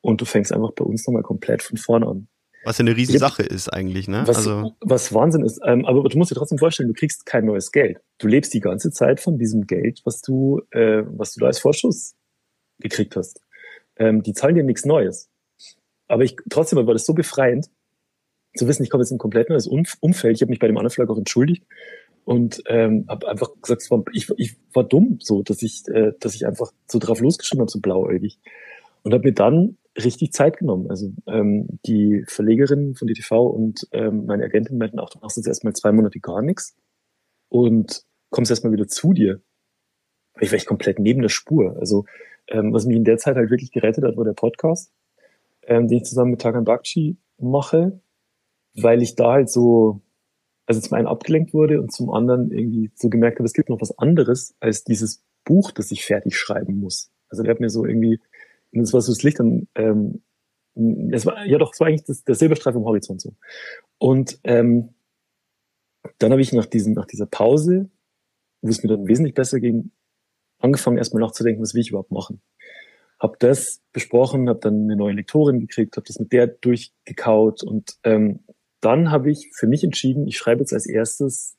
und du fängst einfach bei uns nochmal komplett von vorne an. Was ja eine riesige Sache ist eigentlich, ne? Was, also was Wahnsinn ist. Ähm, aber du musst dir trotzdem vorstellen, du kriegst kein neues Geld. Du lebst die ganze Zeit von diesem Geld, was du, äh, was du da als Vorschuss gekriegt hast ähm, die zahlen dir nichts Neues. Aber ich trotzdem war das so befreiend, zu wissen, ich komme jetzt in ein komplett neues Umfeld. Ich habe mich bei dem anderen Verlag auch entschuldigt und ähm, habe einfach gesagt, war, ich, ich war dumm, so, dass ich, äh, dass ich einfach so drauf losgeschrieben habe, so blauäugig. Und habe mir dann richtig Zeit genommen. Also ähm, die Verlegerin von DTV und ähm, meine Agentin meinten auch, du machst jetzt erstmal zwei Monate gar nichts und kommst erstmal wieder zu dir. Ich war echt komplett neben der Spur. Also ähm, was mich in der Zeit halt wirklich gerettet hat, war der Podcast, ähm, den ich zusammen mit Tagan Bakshi mache, weil ich da halt so, also zum einen abgelenkt wurde und zum anderen irgendwie so gemerkt habe, es gibt noch was anderes als dieses Buch, das ich fertig schreiben muss. Also der hat mir so irgendwie, und das war so das Licht an, ähm, es war, ja doch, es war eigentlich das, der Silberstreif am Horizont so. Und ähm, dann habe ich nach, diesem, nach dieser Pause, wo es mir dann wesentlich besser ging, angefangen erstmal nachzudenken, was will ich überhaupt machen. Hab das besprochen, habe dann eine neue Lektorin gekriegt, habe das mit der durchgekaut und ähm, dann habe ich für mich entschieden, ich schreibe jetzt als erstes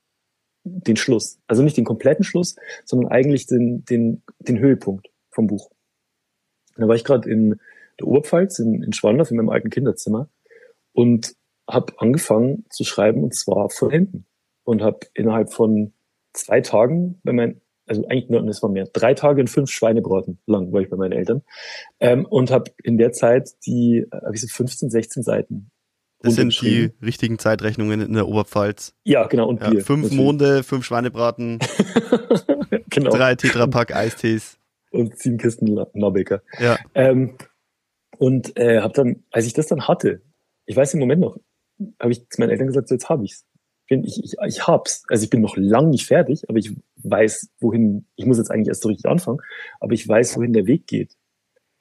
den Schluss. Also nicht den kompletten Schluss, sondern eigentlich den, den, den Höhepunkt vom Buch. Da war ich gerade in der Oberpfalz, in, in Schwandorf, in meinem alten Kinderzimmer und habe angefangen zu schreiben und zwar von hinten. Und habe innerhalb von zwei Tagen bei meinen, also eigentlich nur, das war mehr, drei Tage und fünf Schweinebraten lang war ich bei meinen Eltern ähm, und habe in der Zeit die, äh, habe ich so 15, 16 Seiten das sind die richtigen Zeitrechnungen in der Oberpfalz. Ja, genau. Und ja, Bier. Fünf natürlich. Monde, fünf Schweinebraten, genau. drei Tetrapack Eistees. Und sieben Kisten Norbecker. Ja. Ähm, und äh, habe dann, als ich das dann hatte, ich weiß im Moment noch, habe ich zu meinen Eltern gesagt, so jetzt habe ich's. Ich, ich, ich hab's. Also ich bin noch lang nicht fertig, aber ich weiß, wohin, ich muss jetzt eigentlich erst so richtig anfangen, aber ich weiß, wohin der Weg geht.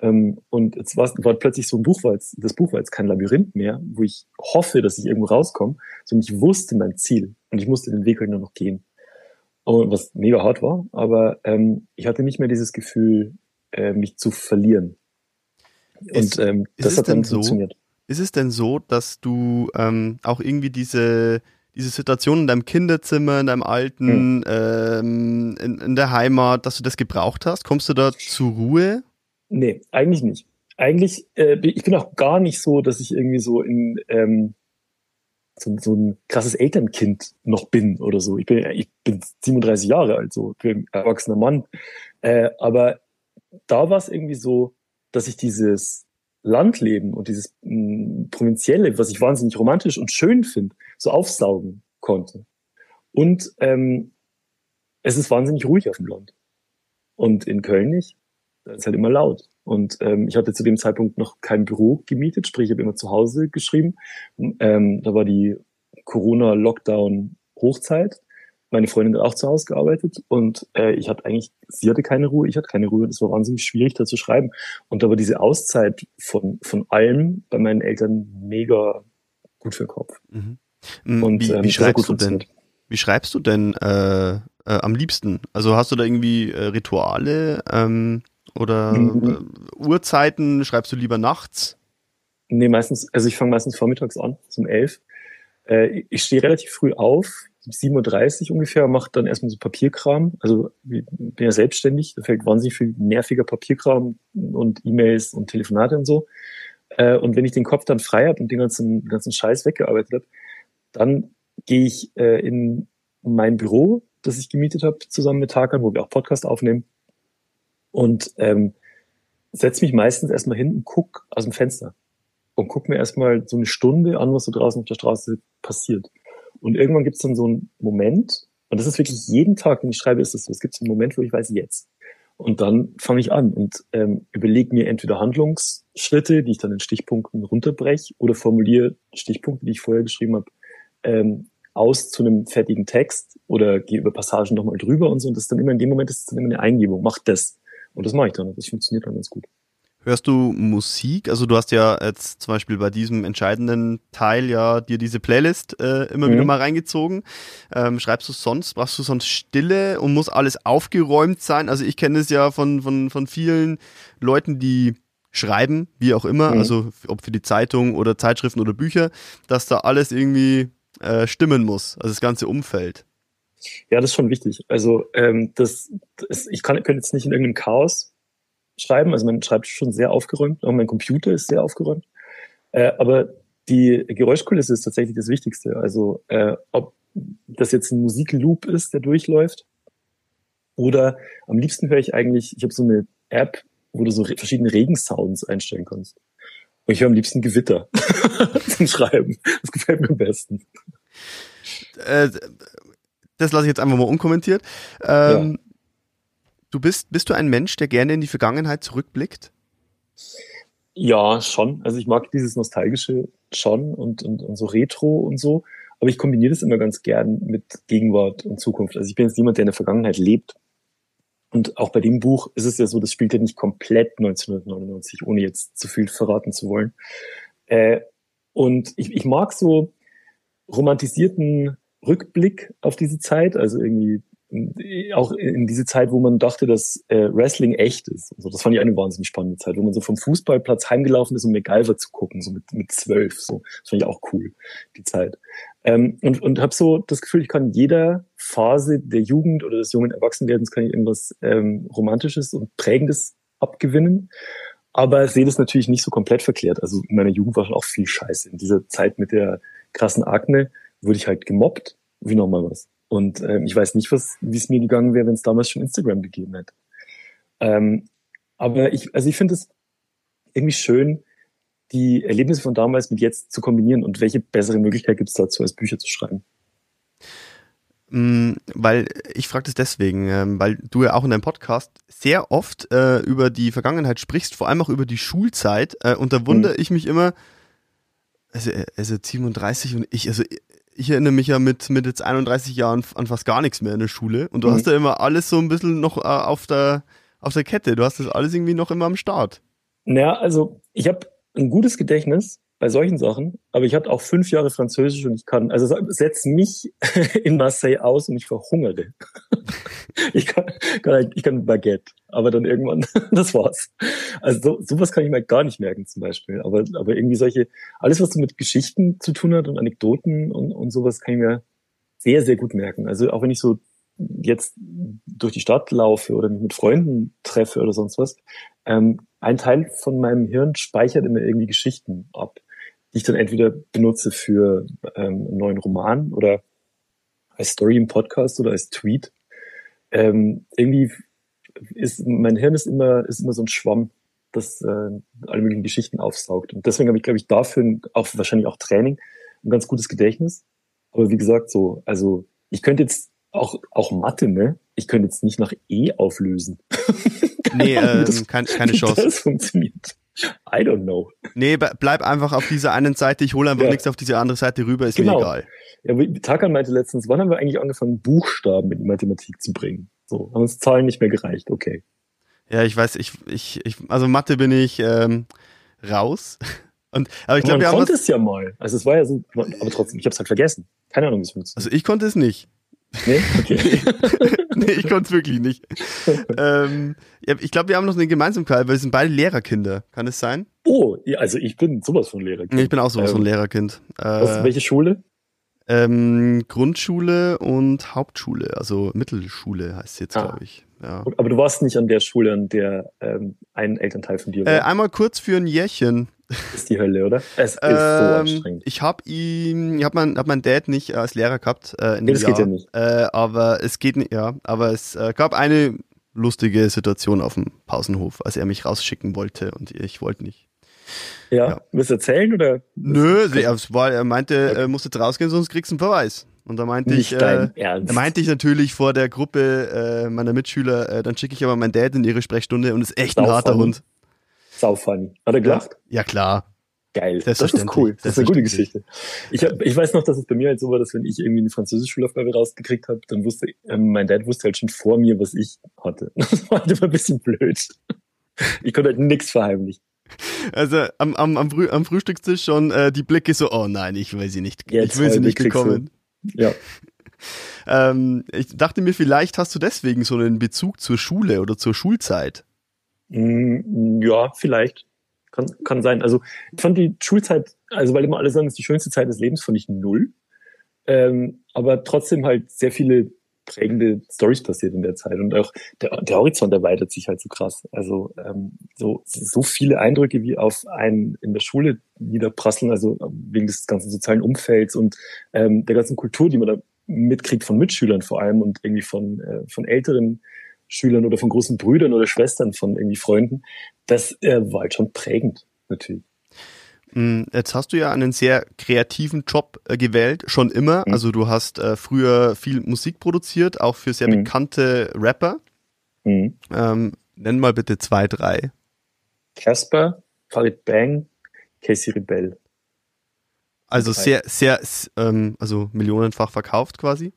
Ähm, und jetzt war, war plötzlich so ein Buch, war jetzt, das Buch war jetzt kein Labyrinth mehr, wo ich hoffe, dass ich irgendwo rauskomme, sondern ich wusste mein Ziel und ich musste den Weg halt nur noch gehen. Und was mega hart war, aber ähm, ich hatte nicht mehr dieses Gefühl, äh, mich zu verlieren. Und ähm, das hat dann so, funktioniert. Ist es denn so, dass du ähm, auch irgendwie diese diese Situation in deinem Kinderzimmer, in deinem alten, hm. ähm, in, in der Heimat, dass du das gebraucht hast? Kommst du da zur Ruhe? Nee, eigentlich nicht. Eigentlich, äh, ich bin auch gar nicht so, dass ich irgendwie so in ähm, so, so ein krasses Elternkind noch bin oder so. Ich bin, ich bin 37 Jahre alt, so ich bin ein erwachsener Mann. Äh, aber da war es irgendwie so, dass ich dieses Landleben und dieses mh, hm, Provinzielle, was ich wahnsinnig romantisch und schön finde, so aufsaugen konnte. Und ähm, es ist wahnsinnig ruhig auf dem Land. Und in Köln nicht da ist halt immer laut. Und ähm, ich hatte zu dem Zeitpunkt noch kein Büro gemietet, sprich, ich habe immer zu Hause geschrieben. Ähm, da war die Corona-Lockdown-Hochzeit. Meine Freundin hat auch zu Hause gearbeitet und äh, ich hatte eigentlich, sie hatte keine Ruhe, ich hatte keine Ruhe. Das war wahnsinnig schwierig, da zu schreiben. Und da war diese Auszeit von, von allem bei meinen Eltern mega gut für den Kopf. Mhm. Und, wie, ähm, wie schreibst du denn? Wie schreibst du denn äh, äh, am liebsten? Also hast du da irgendwie äh, Rituale? Ähm oder mhm. äh, Uhrzeiten? Schreibst du lieber nachts? Nee, meistens, also ich fange meistens vormittags an, um elf. Äh, ich stehe relativ früh auf, 7.30 Uhr ungefähr, mache dann erstmal so Papierkram. Also ich bin ja selbstständig, da fällt wahnsinnig viel nerviger Papierkram und E-Mails und Telefonate und so. Äh, und wenn ich den Kopf dann frei habe und den ganzen, den ganzen Scheiß weggearbeitet habe, dann gehe ich äh, in mein Büro, das ich gemietet habe, zusammen mit Tarkan, wo wir auch Podcast aufnehmen und ähm, setze mich meistens erstmal hin und guck aus dem Fenster und guck mir erstmal so eine Stunde an, was so draußen auf der Straße passiert. Und irgendwann gibt es dann so einen Moment, und das ist wirklich jeden Tag, wenn ich schreibe, ist es so, es gibt so einen Moment, wo ich weiß, jetzt. Und dann fange ich an und ähm, überlege mir entweder Handlungsschritte, die ich dann in Stichpunkten runterbreche, oder formuliere Stichpunkte, die ich vorher geschrieben habe, ähm, aus zu einem fertigen Text oder gehe über Passagen nochmal drüber und so. Und das ist dann immer in dem Moment ist es dann immer eine Eingebung. Mach das. Und das mache ich dann. Das funktioniert dann ganz gut. Hörst du Musik? Also du hast ja jetzt zum Beispiel bei diesem entscheidenden Teil ja dir diese Playlist äh, immer mhm. wieder mal reingezogen. Ähm, schreibst du sonst, brauchst du sonst Stille und muss alles aufgeräumt sein? Also ich kenne es ja von, von, von vielen Leuten, die schreiben, wie auch immer, mhm. also ob für die Zeitung oder Zeitschriften oder Bücher, dass da alles irgendwie äh, stimmen muss, also das ganze Umfeld. Ja, das ist schon wichtig. Also ähm, das, das ich kann, kann jetzt nicht in irgendeinem Chaos schreiben. Also mein Schreibtisch ist schon sehr aufgeräumt, auch mein Computer ist sehr aufgeräumt. Äh, aber die Geräuschkulisse ist tatsächlich das Wichtigste. Also äh, ob das jetzt ein Musikloop ist, der durchläuft, oder am liebsten höre ich eigentlich, ich habe so eine App, wo du so verschiedene Regensounds einstellen kannst. Und ich höre am liebsten Gewitter zum Schreiben. Das gefällt mir am besten. Äh, das lasse ich jetzt einfach mal unkommentiert. Ähm, ja. Du bist, bist du ein Mensch, der gerne in die Vergangenheit zurückblickt? Ja, schon. Also ich mag dieses Nostalgische schon und, und, und so Retro und so. Aber ich kombiniere das immer ganz gern mit Gegenwart und Zukunft. Also ich bin jetzt jemand, der in der Vergangenheit lebt. Und auch bei dem Buch ist es ja so, das spielt ja nicht komplett 1999, ohne jetzt zu viel verraten zu wollen. Äh, und ich, ich mag so romantisierten Rückblick auf diese Zeit, also irgendwie auch in diese Zeit, wo man dachte, dass äh, Wrestling echt ist. Also das fand ich eine wahnsinnig spannende Zeit, wo man so vom Fußballplatz heimgelaufen ist, um MacGyver zu gucken, so mit, mit zwölf. So. Das fand ich auch cool, die Zeit. Ähm, und und habe so das Gefühl, ich kann jeder Phase der Jugend oder des jungen Erwachsenwerdens kann ich irgendwas ähm, Romantisches und Prägendes abgewinnen. Aber sehe das natürlich nicht so komplett verkehrt. Also in meiner Jugend war schon auch viel Scheiße. In dieser Zeit mit der krassen Akne wurde ich halt gemobbt, wie nochmal was. Und ähm, ich weiß nicht, was, wie es mir gegangen wäre, wenn es damals schon Instagram gegeben hätte. Ähm, aber ich, also ich finde es irgendwie schön, die Erlebnisse von damals mit jetzt zu kombinieren und welche bessere Möglichkeit gibt es dazu, als Bücher zu schreiben? Mm, weil ich frage das deswegen, ähm, weil du ja auch in deinem Podcast sehr oft äh, über die Vergangenheit sprichst, vor allem auch über die Schulzeit. Äh, und da wundere mhm. ich mich immer, also, also 37 und ich, also ich erinnere mich ja mit, mit jetzt 31 Jahren an fast gar nichts mehr in der Schule. Und du mhm. hast ja immer alles so ein bisschen noch äh, auf, der, auf der Kette. Du hast das alles irgendwie noch immer am Start. Naja, also ich habe ein gutes Gedächtnis bei solchen Sachen, aber ich hatte auch fünf Jahre Französisch und ich kann, also setz mich in Marseille aus und ich verhungere. ich kann, kann, ich kann Baguette, aber dann irgendwann, das war's. Also so, sowas kann ich mir gar nicht merken zum Beispiel, aber, aber irgendwie solche, alles was so mit Geschichten zu tun hat und Anekdoten und, und sowas kann ich mir sehr, sehr gut merken. Also auch wenn ich so jetzt durch die Stadt laufe oder mich mit Freunden treffe oder sonst was, ähm, ein Teil von meinem Hirn speichert immer irgendwie Geschichten ab, die ich dann entweder benutze für ähm, einen neuen Roman oder als Story im Podcast oder als Tweet. Ähm, irgendwie ist mein Hirn ist immer ist immer so ein Schwamm, das äh, alle möglichen Geschichten aufsaugt. Und deswegen habe ich, glaube ich, dafür auch wahrscheinlich auch Training ein ganz gutes Gedächtnis. Aber wie gesagt, so, also ich könnte jetzt auch, auch Mathe, ne? Ich könnte jetzt nicht nach E auflösen. Nee, ähm, das, keine, keine Chance. Das funktioniert. I don't know. Nee, bleib einfach auf dieser einen Seite. Ich hole einfach ja. nichts auf diese andere Seite rüber, ist genau. mir egal. Ja, Takan meinte letztens, wann haben wir eigentlich angefangen, Buchstaben in die Mathematik zu bringen? So, haben uns Zahlen nicht mehr gereicht, okay. Ja, ich weiß, ich, ich, ich also Mathe bin ich ähm, raus. Und, aber ich glaube, wir haben konnte es ja mal. Also es war ja so, aber trotzdem, ich habe es halt vergessen. Keine Ahnung, wie es funktioniert. Also ich konnte es nicht. Nee? Okay. nee, ich konnte es wirklich nicht. ähm, ich glaube, wir haben noch eine Gemeinsamkeit, weil wir sind beide Lehrerkinder. Kann es sein? Oh, also ich bin sowas von Lehrerkind. Ich bin auch sowas ähm, von Lehrerkind. Äh, was, welche Schule? Ähm, Grundschule und Hauptschule, also Mittelschule heißt es jetzt, ah. glaube ich. Ja. Aber du warst nicht an der Schule, an der ähm, ein Elternteil von dir war? Äh, einmal kurz für ein Jährchen. Ist die Hölle, oder? Es ist ähm, so anstrengend. Ich habe ihn, ich habe mein, hab meinen Dad nicht als Lehrer gehabt. Äh, in das Jahr. geht ja nicht. Äh, aber es geht nicht, ja. Aber es äh, gab eine lustige Situation auf dem Pausenhof, als er mich rausschicken wollte und ich wollte nicht. Ja, ja. willst du erzählen oder? Nö, er, war, er meinte, okay. er musste jetzt rausgehen, sonst kriegst du einen Verweis. Und da meinte Nicht ich, äh, meinte ich natürlich vor der Gruppe äh, meiner Mitschüler, äh, dann schicke ich aber meinen Dad in ihre Sprechstunde und ist echt Sau ein harter. Hund. Sau funny. Hat er gelacht? Ja, klar. Geil. Das ist cool. Das ist eine gute Geschichte. Ich, hab, ich weiß noch, dass es bei mir halt so war, dass wenn ich irgendwie eine französische Schulaufgabe rausgekriegt habe, dann wusste ähm, mein Dad wusste halt schon vor mir, was ich hatte. Das war halt immer ein bisschen blöd. Ich konnte halt nichts verheimlichen. Also am, am, am, Früh, am Frühstückstisch schon äh, die Blicke so, oh nein, ich will sie nicht, Jetzt ich will sie nicht bekommen. Ja. ähm, ich dachte mir, vielleicht hast du deswegen so einen Bezug zur Schule oder zur Schulzeit. Mm, ja, vielleicht. Kann, kann sein. Also ich fand die Schulzeit, also weil immer alle sagen, es ist die schönste Zeit des Lebens, fand ich null. Ähm, aber trotzdem halt sehr viele prägende Stories passiert in der Zeit und auch der, der Horizont erweitert sich halt so krass. Also ähm, so so viele Eindrücke wie auf einen in der Schule niederprasseln, also wegen des ganzen sozialen Umfelds und ähm, der ganzen Kultur, die man da mitkriegt von Mitschülern vor allem und irgendwie von äh, von älteren Schülern oder von großen Brüdern oder Schwestern von irgendwie Freunden, das äh, war halt schon prägend natürlich. Hm, jetzt hast du ja einen sehr kreativen Job äh, gewählt, schon immer. Mhm. Also du hast äh, früher viel Musik produziert, auch für sehr mhm. bekannte Rapper. Mhm. Ähm, nenn mal bitte zwei, drei. Casper, Farid Bang, Casey Rebell. Also sehr, sehr, ähm, also millionenfach verkauft quasi.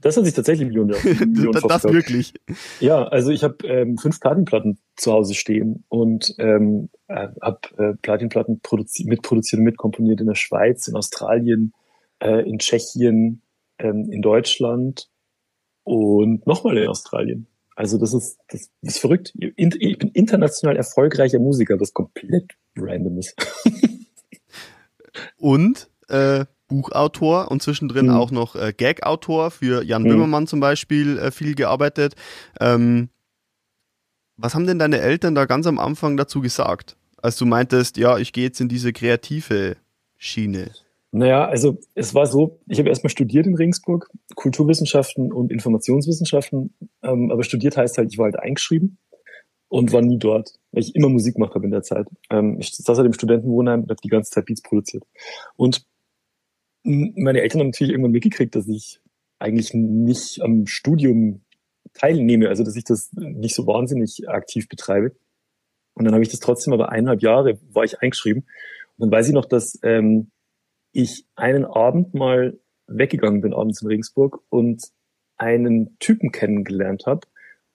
Das hat sich tatsächlich Millionen, Millionen Das, das wirklich. Ja, also ich habe ähm, fünf Platinplatten zu Hause stehen und ähm, äh, habe äh, Platinplatten produzi mitproduziert und mitkomponiert in der Schweiz, in Australien, äh, in Tschechien, ähm, in Deutschland und nochmal in Australien. Also das ist, das ist verrückt. Ich bin international erfolgreicher Musiker, was komplett random ist. und äh, Buchautor und zwischendrin mhm. auch noch äh, Gag-Autor für Jan mhm. Böhmermann zum Beispiel äh, viel gearbeitet. Ähm, was haben denn deine Eltern da ganz am Anfang dazu gesagt, als du meintest, ja, ich gehe jetzt in diese kreative Schiene? Naja, also es war so, ich habe erstmal studiert in Regensburg, Kulturwissenschaften und Informationswissenschaften, ähm, aber studiert heißt halt, ich war halt eingeschrieben und war nie dort, weil ich immer Musik gemacht habe in der Zeit. Ähm, ich saß halt im Studentenwohnheim und habe die ganze Zeit Beats produziert. Und meine Eltern haben natürlich irgendwann mitgekriegt, dass ich eigentlich nicht am Studium teilnehme, also dass ich das nicht so wahnsinnig aktiv betreibe. Und dann habe ich das trotzdem aber eineinhalb Jahre war ich eingeschrieben. Und dann weiß ich noch, dass ähm, ich einen Abend mal weggegangen bin, abends in Regensburg und einen Typen kennengelernt habe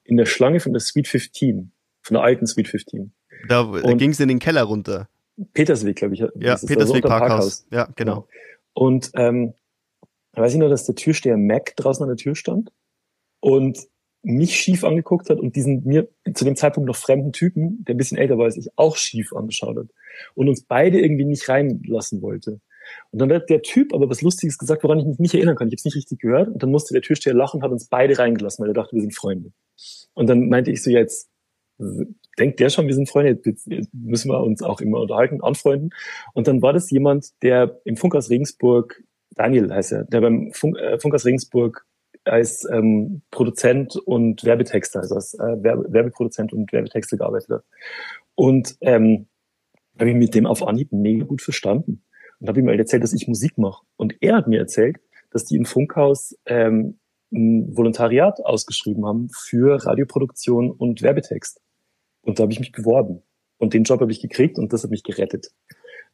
in der Schlange von der Suite 15, von der alten Suite 15. Da, da ging es in den Keller runter. Petersweg, glaube ich. Ja, Petersweg also Parkhaus. Parkhaus. Ja, genau. Und ähm, weiß ich nur, dass der Türsteher Mac draußen an der Tür stand und mich schief angeguckt hat und diesen mir zu dem Zeitpunkt noch fremden Typen, der ein bisschen älter war als ich, auch schief angeschaut hat und uns beide irgendwie nicht reinlassen wollte. Und dann hat der Typ aber was Lustiges gesagt, woran ich mich nicht erinnern kann. Ich habe es nicht richtig gehört. Und dann musste der Türsteher lachen und hat uns beide reingelassen, weil er dachte, wir sind Freunde. Und dann meinte ich so, jetzt denkt der schon, wir sind Freunde, jetzt müssen wir uns auch immer unterhalten, anfreunden. Und dann war das jemand, der im Funkhaus Regensburg, Daniel heißt er, der beim Funk, äh, Funkhaus Regensburg als ähm, Produzent und Werbetexter, also als äh, Werbeproduzent und Werbetexter gearbeitet hat. Und ähm, habe ich mit dem auf Anhieb mega gut verstanden und habe ihm halt erzählt, dass ich Musik mache. Und er hat mir erzählt, dass die im Funkhaus ähm, ein Volontariat ausgeschrieben haben für Radioproduktion und Werbetext. Und da habe ich mich beworben. Und den Job habe ich gekriegt und das hat mich gerettet.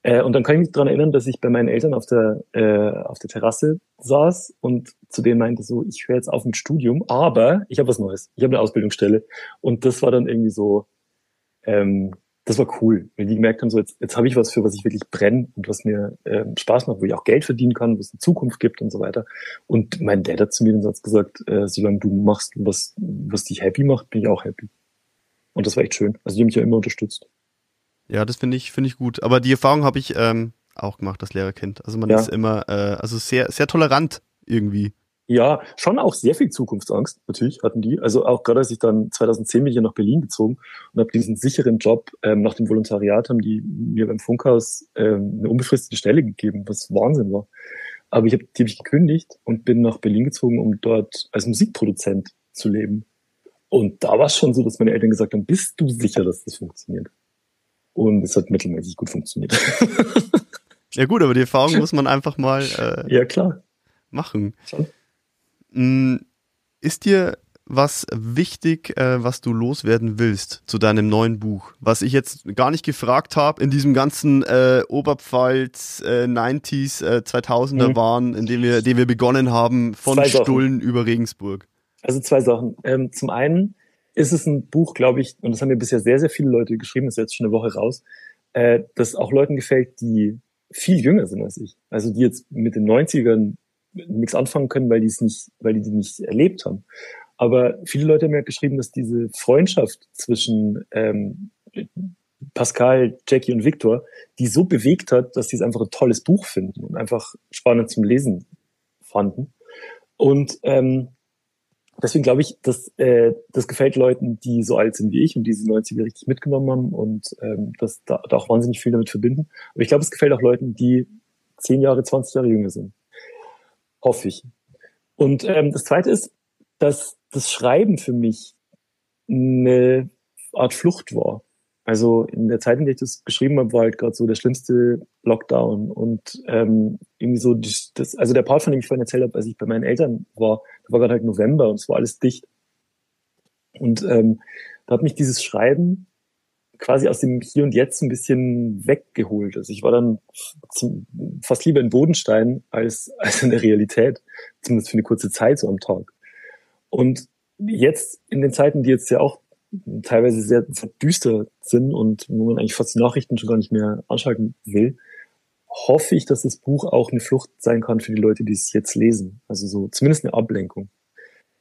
Äh, und dann kann ich mich daran erinnern, dass ich bei meinen Eltern auf der, äh, auf der Terrasse saß und zu denen meinte so, ich höre jetzt auf mit Studium, aber ich habe was Neues. Ich habe eine Ausbildungsstelle. Und das war dann irgendwie so, ähm, das war cool, weil die gemerkt haben, so jetzt, jetzt habe ich was, für was ich wirklich brenne und was mir äh, Spaß macht, wo ich auch Geld verdienen kann, wo es eine Zukunft gibt und so weiter. Und mein Dad hat zu mir den Satz gesagt, äh, solange du machst, was, was dich happy macht, bin ich auch happy. Und das war echt schön. Also die haben mich ja immer unterstützt. Ja, das finde ich, finde ich gut. Aber die Erfahrung habe ich ähm, auch gemacht, das Lehrerkind. Also man ja. ist immer, äh, also sehr, sehr tolerant irgendwie. Ja, schon auch sehr viel Zukunftsangst, natürlich hatten die. Also auch gerade als ich dann 2010 bin ich nach Berlin gezogen und habe diesen sicheren Job ähm, nach dem Volontariat haben die mir beim Funkhaus ähm, eine unbefristete Stelle gegeben, was Wahnsinn war. Aber ich habe die hab ich gekündigt und bin nach Berlin gezogen, um dort als Musikproduzent zu leben. Und da war es schon so, dass meine Eltern gesagt haben, bist du sicher, dass das funktioniert? Und es hat mittelmäßig gut funktioniert. ja gut, aber die Erfahrung muss man einfach mal äh, ja, klar. machen. Schon. Mm, ist dir was wichtig, äh, was du loswerden willst zu deinem neuen Buch? Was ich jetzt gar nicht gefragt habe in diesem ganzen äh, Oberpfalz äh, 90s, äh, 2000er mhm. waren, in dem wir, dem wir begonnen haben, von Stullen über Regensburg. Also zwei Sachen. Ähm, zum einen ist es ein Buch, glaube ich, und das haben mir bisher sehr, sehr viele Leute geschrieben, ist jetzt schon eine Woche raus, äh, das auch Leuten gefällt, die viel jünger sind als ich. Also die jetzt mit den 90ern nichts anfangen können, weil die es nicht, weil die die nicht erlebt haben. Aber viele Leute haben ja geschrieben, dass diese Freundschaft zwischen ähm, Pascal, Jackie und Victor, die so bewegt hat, dass sie es einfach ein tolles Buch finden und einfach spannend zum Lesen fanden. Und ähm, deswegen glaube ich, dass äh, das gefällt Leuten, die so alt sind wie ich und diese 90er richtig mitgenommen haben und ähm, das da, da auch wahnsinnig viel damit verbinden. Aber ich glaube, es gefällt auch Leuten, die 10 Jahre, 20 Jahre jünger sind. Hoffe ich. Und ähm, das Zweite ist, dass das Schreiben für mich eine Art Flucht war. Also in der Zeit, in der ich das geschrieben habe, war halt gerade so der schlimmste Lockdown und ähm, irgendwie so das, also der Part, von dem ich vorhin erzählt habe, als ich bei meinen Eltern war, war gerade halt November und es war alles dicht. Und ähm, da hat mich dieses Schreiben quasi aus dem Hier und Jetzt ein bisschen weggeholt. Also ich war dann zum, fast lieber in Bodenstein als, als in der Realität, zumindest für eine kurze Zeit so am Tag. Und jetzt in den Zeiten, die jetzt ja auch teilweise sehr, sehr düster sind und wo man eigentlich fast die Nachrichten schon gar nicht mehr anschalten will, hoffe ich, dass das Buch auch eine Flucht sein kann für die Leute, die es jetzt lesen. Also so zumindest eine Ablenkung.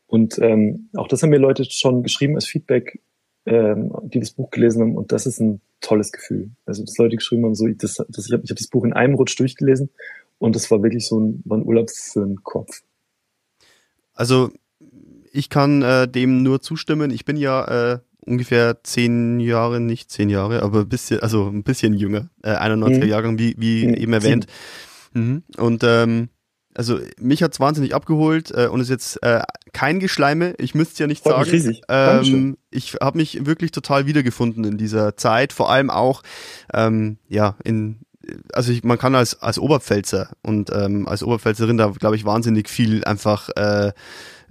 Und ähm, auch das haben mir Leute schon geschrieben als Feedback, ähm, die das Buch gelesen haben. Und das ist ein tolles Gefühl. Also dass Leute geschrieben haben, so ich, das, das, ich habe ich hab das Buch in einem Rutsch durchgelesen und das war wirklich so ein, war ein Urlaub für den Kopf. Also ich kann äh, dem nur zustimmen. Ich bin ja äh, ungefähr zehn Jahre, nicht zehn Jahre, aber ein bisschen, also ein bisschen jünger, äh, 91er mhm. Jahrgang, wie, wie mhm. eben erwähnt. Mhm. Und ähm, also mich hat's wahnsinnig abgeholt äh, und ist jetzt äh, kein Geschleime, ich müsste es ja nicht Freut sagen. Ähm, ich habe mich wirklich total wiedergefunden in dieser Zeit, vor allem auch ähm, ja in also ich, man kann als als Oberpfälzer und ähm, als Oberpfälzerin da glaube ich wahnsinnig viel einfach äh,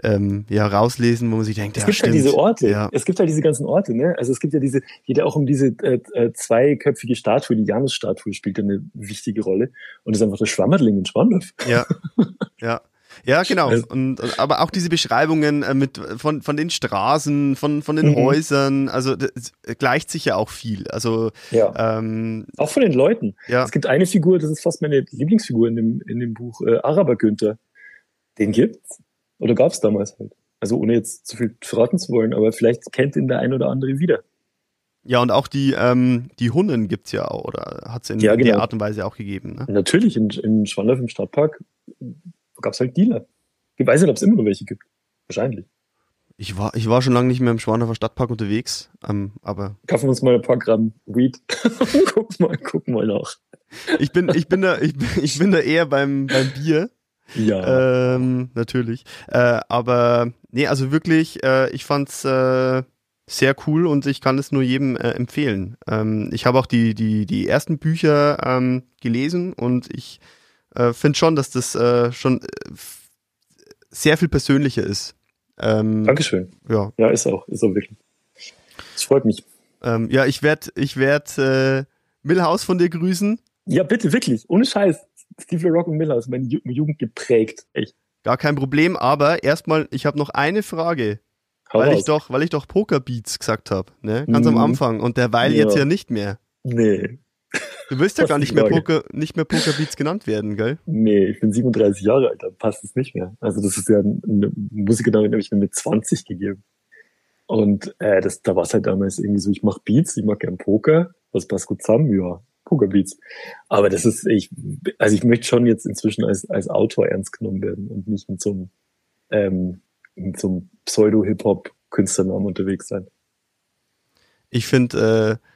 ähm, ja rauslesen, wo man sich denkt, es ja, gibt stimmt. halt diese Orte, ja. es gibt halt diese ganzen Orte, ne? Also es gibt ja diese, jeder auch um diese äh, äh, zweiköpfige Statue, die Janus-Statue spielt ja eine wichtige Rolle und ist einfach der Schwammerling in Schwandorf. Ja, ja. Ja, genau. Also, und, aber auch diese Beschreibungen äh, mit von von den Straßen, von von den mhm. Häusern, also das gleicht sich ja auch viel. Also ja. ähm, auch von den Leuten. Ja. Es gibt eine Figur, das ist fast meine Lieblingsfigur in dem in dem Buch äh, Araber Günther. Den gibt's oder gab's damals halt. Also ohne jetzt zu viel verraten zu wollen, aber vielleicht kennt ihn der ein oder andere wieder. Ja, und auch die, ähm, die Hunden gibt's ja auch, oder hat's in ja, genau. der Art und Weise auch gegeben. Ne? Natürlich, in, in Schwandorf im Stadtpark gab's halt Dealer. Ich weiß nicht, ob es immer noch welche gibt. Wahrscheinlich. Ich war, ich war schon lange nicht mehr im Schwandorfer Stadtpark unterwegs, ähm, aber. Kaufen wir uns mal ein paar Gramm Weed. guck mal, guck mal nach. Ich bin, ich bin da, ich, ich bin da eher beim, beim Bier. Ja. Ähm, natürlich. Äh, aber nee, also wirklich, äh, ich fand's äh, sehr cool und ich kann es nur jedem äh, empfehlen. Ähm, ich habe auch die, die, die ersten Bücher ähm, gelesen und ich äh, finde schon, dass das äh, schon äh, sehr viel persönlicher ist. Ähm, Dankeschön. Ja. Ja, ist auch, ist auch wirklich. Das freut mich. Ähm, ja, ich werde ich werd, äh, Millhaus von dir grüßen. Ja, bitte, wirklich. Ohne Scheiß. Steve Rock und Miller ist meine Jugend geprägt. Echt. Gar kein Problem, aber erstmal, ich habe noch eine Frage. Hau weil raus. ich doch, weil ich doch Pokerbeats gesagt habe, ne? Ganz mhm. am Anfang. Und derweil ja. jetzt ja nicht mehr. Nee. Du willst ja gar nicht mehr, Poker, nicht mehr Pokerbeats genannt werden, gell? Nee, ich bin 37 Jahre alt, da passt es nicht mehr. Also das ist ja eine Musiker, damit habe ich mir mit 20 gegeben. Und äh, das, da war es halt damals irgendwie so, ich mache Beats, ich mag gern Poker, was passt gut zusammen? Ja, Pokerbeats. Aber das ist, ich, also ich möchte schon jetzt inzwischen als, als Autor ernst genommen werden und nicht mit so einem, ähm, mit so einem Pseudo-Hip-Hop-Künstlernamen unterwegs sein. Ich finde, äh,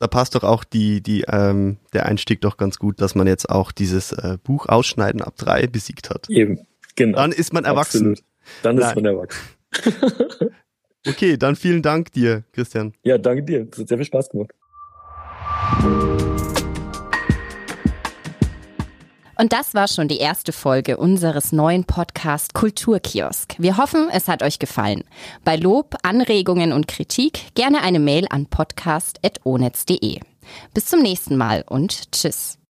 da passt doch auch die, die, ähm, der Einstieg doch ganz gut, dass man jetzt auch dieses äh, Buch Ausschneiden ab drei besiegt hat. Eben, genau. Dann ist man erwachsen. Absolut. Dann ist Nein. man erwachsen. okay, dann vielen Dank dir, Christian. Ja, danke dir. Das hat sehr viel Spaß gemacht. Und das war schon die erste Folge unseres neuen Podcast Kulturkiosk. Wir hoffen, es hat euch gefallen. Bei Lob, Anregungen und Kritik gerne eine Mail an podcast.onetz.de. Bis zum nächsten Mal und tschüss.